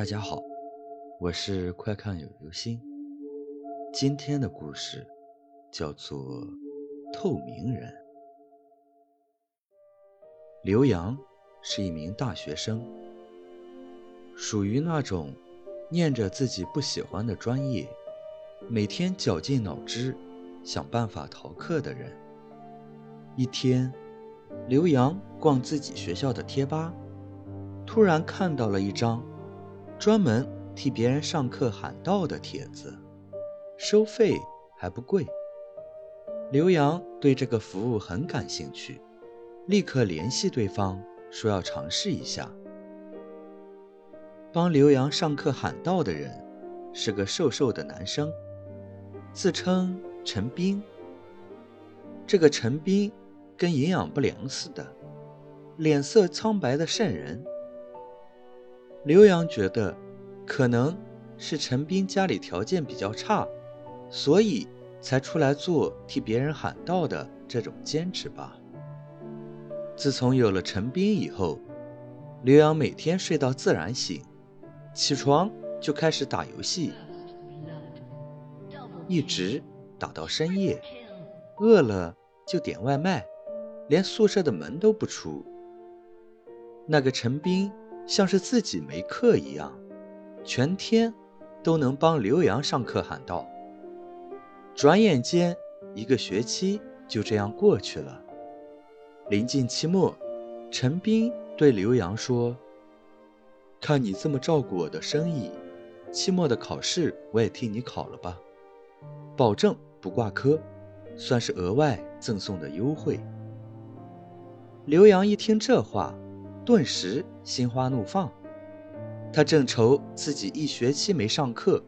大家好，我是快看有流星。今天的故事叫做《透明人》。刘洋是一名大学生，属于那种念着自己不喜欢的专业，每天绞尽脑汁想办法逃课的人。一天，刘洋逛自己学校的贴吧，突然看到了一张。专门替别人上课喊到的帖子，收费还不贵。刘洋对这个服务很感兴趣，立刻联系对方说要尝试一下。帮刘洋上课喊到的人是个瘦瘦的男生，自称陈斌。这个陈斌跟营养不良似的，脸色苍白的瘆人。刘洋觉得，可能是陈斌家里条件比较差，所以才出来做替别人喊到的这种兼职吧。自从有了陈斌以后，刘洋每天睡到自然醒，起床就开始打游戏，一直打到深夜，饿了就点外卖，连宿舍的门都不出。那个陈斌。像是自己没课一样，全天都能帮刘洋上课喊道。转眼间，一个学期就这样过去了。临近期末，陈斌对刘洋说：“看你这么照顾我的生意，期末的考试我也替你考了吧，保证不挂科，算是额外赠送的优惠。”刘洋一听这话。顿时心花怒放，他正愁自己一学期没上课，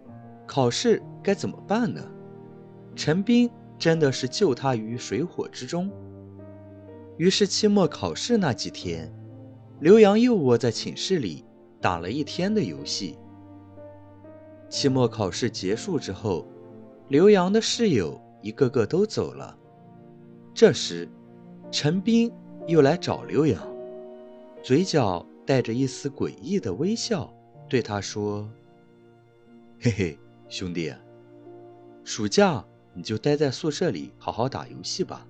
考试该怎么办呢？陈斌真的是救他于水火之中。于是期末考试那几天，刘洋又窝在寝室里打了一天的游戏。期末考试结束之后，刘洋的室友一个个都走了。这时，陈斌又来找刘洋。嘴角带着一丝诡异的微笑，对他说：“嘿嘿，兄弟，暑假你就待在宿舍里好好打游戏吧。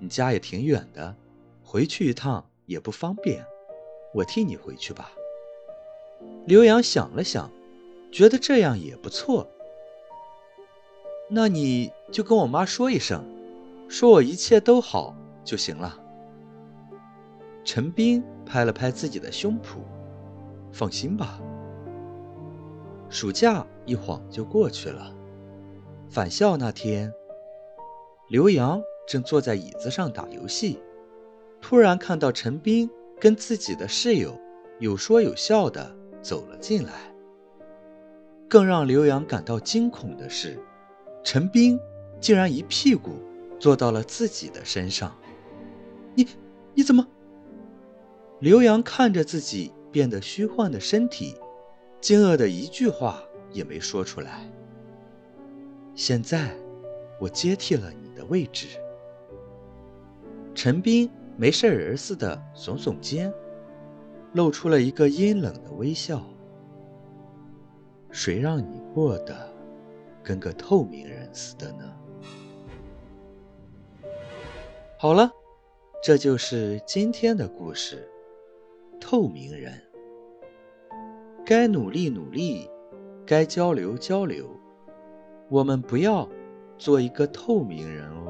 你家也挺远的，回去一趟也不方便，我替你回去吧。”刘洋想了想，觉得这样也不错。那你就跟我妈说一声，说我一切都好就行了。陈斌拍了拍自己的胸脯，放心吧。暑假一晃就过去了。返校那天，刘洋正坐在椅子上打游戏，突然看到陈斌跟自己的室友有说有笑的走了进来。更让刘洋感到惊恐的是，陈斌竟然一屁股坐到了自己的身上。你，你怎么？刘洋看着自己变得虚幻的身体，惊愕的一句话也没说出来。现在，我接替了你的位置。陈斌没事人似的耸耸肩，露出了一个阴冷的微笑。谁让你过得跟个透明人似的呢？好了，这就是今天的故事。透明人，该努力努力，该交流交流，我们不要做一个透明人哦。